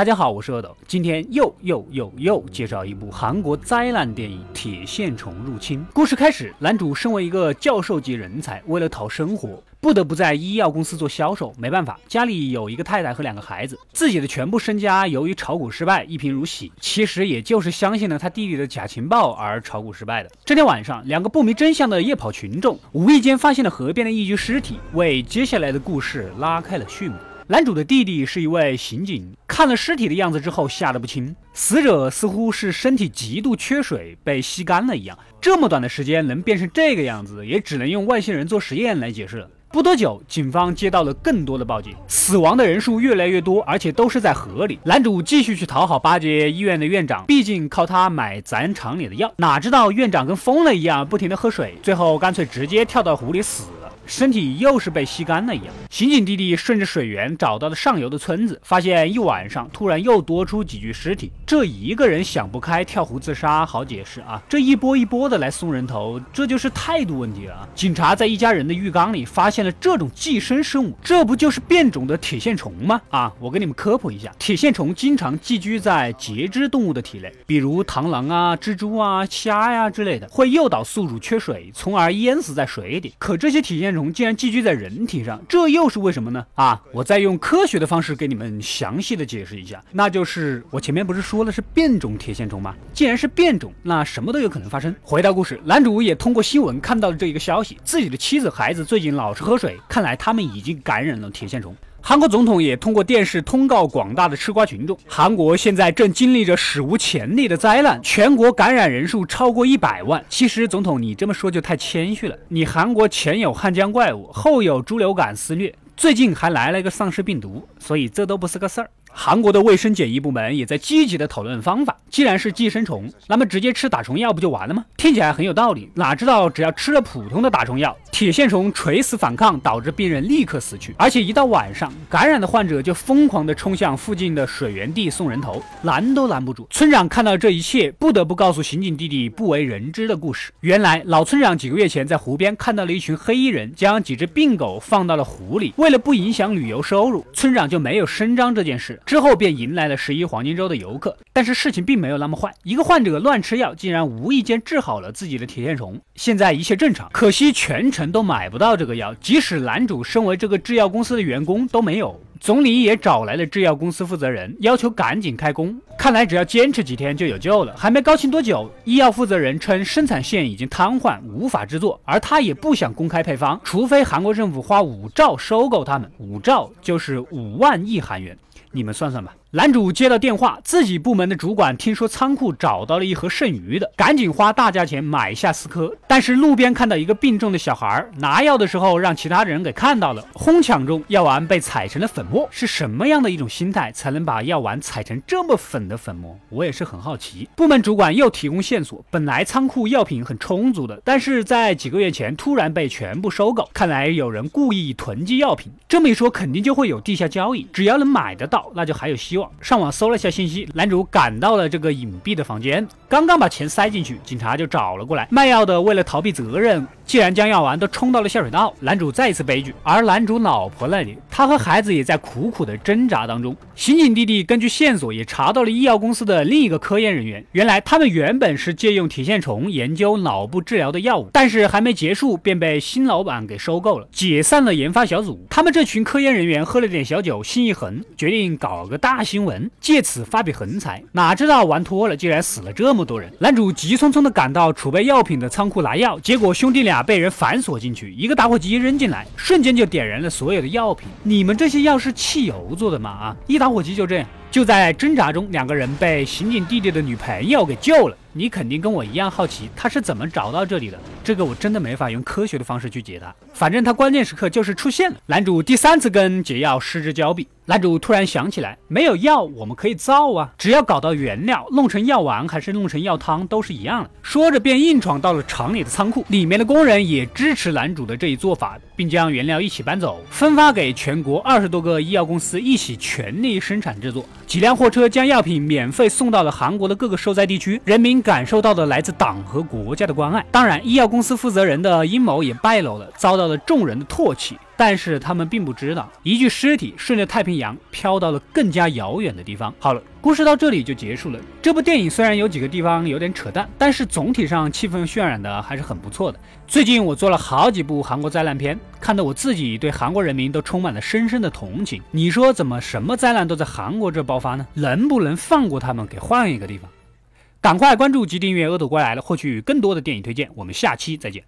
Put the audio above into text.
大家好，我是阿斗，今天又又又又介绍一部韩国灾难电影《铁线虫入侵》。故事开始，男主身为一个教授级人才，为了讨生活，不得不在医药公司做销售。没办法，家里有一个太太和两个孩子，自己的全部身家由于炒股失败一贫如洗。其实也就是相信了他弟弟的假情报而炒股失败的。这天晚上，两个不明真相的夜跑群众无意间发现了河边的一具尸体，为接下来的故事拉开了序幕。男主的弟弟是一位刑警，看了尸体的样子之后吓得不轻。死者似乎是身体极度缺水，被吸干了一样。这么短的时间能变成这个样子，也只能用外星人做实验来解释了。不多久，警方接到了更多的报警，死亡的人数越来越多，而且都是在河里。男主继续去讨好巴结医院的院长，毕竟靠他买咱厂里的药。哪知道院长跟疯了一样，不停的喝水，最后干脆直接跳到湖里死。身体又是被吸干了一样。刑警弟弟顺着水源找到了上游的村子，发现一晚上突然又多出几具尸体。这一个人想不开跳湖自杀好解释啊，这一波一波的来送人头，这就是态度问题了。啊警察在一家人的浴缸里发现了这种寄生生物，这不就是变种的铁线虫吗？啊，我给你们科普一下，铁线虫经常寄居在节肢动物的体内，比如螳螂啊、蜘蛛啊、虾呀之类的，会诱导宿主缺水，从而淹死在水里。可这些铁线虫。竟然寄居在人体上，这又是为什么呢？啊，我再用科学的方式给你们详细的解释一下，那就是我前面不是说了是变种铁线虫吗？既然是变种，那什么都有可能发生。回到故事，男主也通过新闻看到了这一个消息，自己的妻子孩子最近老是喝水，看来他们已经感染了铁线虫。韩国总统也通过电视通告广大的吃瓜群众：韩国现在正经历着史无前例的灾难，全国感染人数超过一百万。其实，总统你这么说就太谦虚了。你韩国前有汉江怪物，后有猪流感肆虐，最近还来了一个丧尸病毒，所以这都不是个事儿。韩国的卫生检疫部门也在积极的讨论方法。既然是寄生虫，那么直接吃打虫药不就完了吗？听起来很有道理。哪知道只要吃了普通的打虫药，铁线虫垂死反抗，导致病人立刻死去。而且一到晚上，感染的患者就疯狂的冲向附近的水源地送人头，拦都拦不住。村长看到这一切，不得不告诉刑警弟弟不为人知的故事。原来老村长几个月前在湖边看到了一群黑衣人将几只病狗放到了湖里，为了不影响旅游收入，村长就没有声张这件事。之后便迎来了十一黄金周的游客，但是事情并没有那么坏。一个患者乱吃药，竟然无意间治好了自己的铁线虫，现在一切正常。可惜全程都买不到这个药，即使男主身为这个制药公司的员工都没有。总理也找来了制药公司负责人，要求赶紧开工。看来只要坚持几天就有救了。还没高兴多久，医药负责人称生产线已经瘫痪，无法制作，而他也不想公开配方，除非韩国政府花五兆收购他们，五兆就是五万亿韩元。你们算算吧。男主接到电话，自己部门的主管听说仓库找到了一盒剩余的，赶紧花大价钱买下四颗。但是路边看到一个病重的小孩拿药的时候，让其他人给看到了，哄抢中药丸被踩成了粉末。是什么样的一种心态才能把药丸踩成这么粉的粉末？我也是很好奇。部门主管又提供线索，本来仓库药品很充足的，但是在几个月前突然被全部收购，看来有人故意囤积药品。这么一说，肯定就会有地下交易，只要能买得到，那就还有希望。上网搜了一下信息，男主赶到了这个隐蔽的房间，刚刚把钱塞进去，警察就找了过来。卖药的为了逃避责任。既然将药丸都冲到了下水道，男主再一次悲剧。而男主老婆那里，他和孩子也在苦苦的挣扎当中。刑警弟弟根据线索也查到了医药公司的另一个科研人员。原来他们原本是借用铁线虫研究脑部治疗的药物，但是还没结束便被新老板给收购了，解散了研发小组。他们这群科研人员喝了点小酒，心一横，决定搞个大新闻，借此发笔横财。哪知道玩脱了，竟然死了这么多人。男主急匆匆的赶到储备药品的仓库拿药，结果兄弟俩。被人反锁进去，一个打火机扔进来，瞬间就点燃了所有的药品。你们这些药是汽油做的吗？啊，一打火机就这样。就在挣扎中，两个人被刑警弟弟的女朋友给救了。你肯定跟我一样好奇，他是怎么找到这里的？这个我真的没法用科学的方式去解答。反正他关键时刻就是出现了。男主第三次跟解药失之交臂，男主突然想起来，没有药我们可以造啊，只要搞到原料，弄成药丸还是弄成药汤都是一样的。说着便硬闯到了厂里的仓库，里面的工人也支持男主的这一做法，并将原料一起搬走，分发给全国二十多个医药公司一起全力生产制作。几辆货车将药品免费送到了韩国的各个受灾地区，人民感受到了来自党和国家的关爱。当然，医药公司负责人的阴谋也败露了，遭到了众人的唾弃。但是他们并不知道，一具尸体顺着太平洋飘到了更加遥远的地方。好了，故事到这里就结束了。这部电影虽然有几个地方有点扯淡，但是总体上气氛渲染的还是很不错的。最近我做了好几部韩国灾难片，看得我自己对韩国人民都充满了深深的同情。你说怎么什么灾难都在韩国这爆发呢？能不能放过他们，给换一个地方？赶快关注及订阅《恶斗归来了》，获取更多的电影推荐。我们下期再见。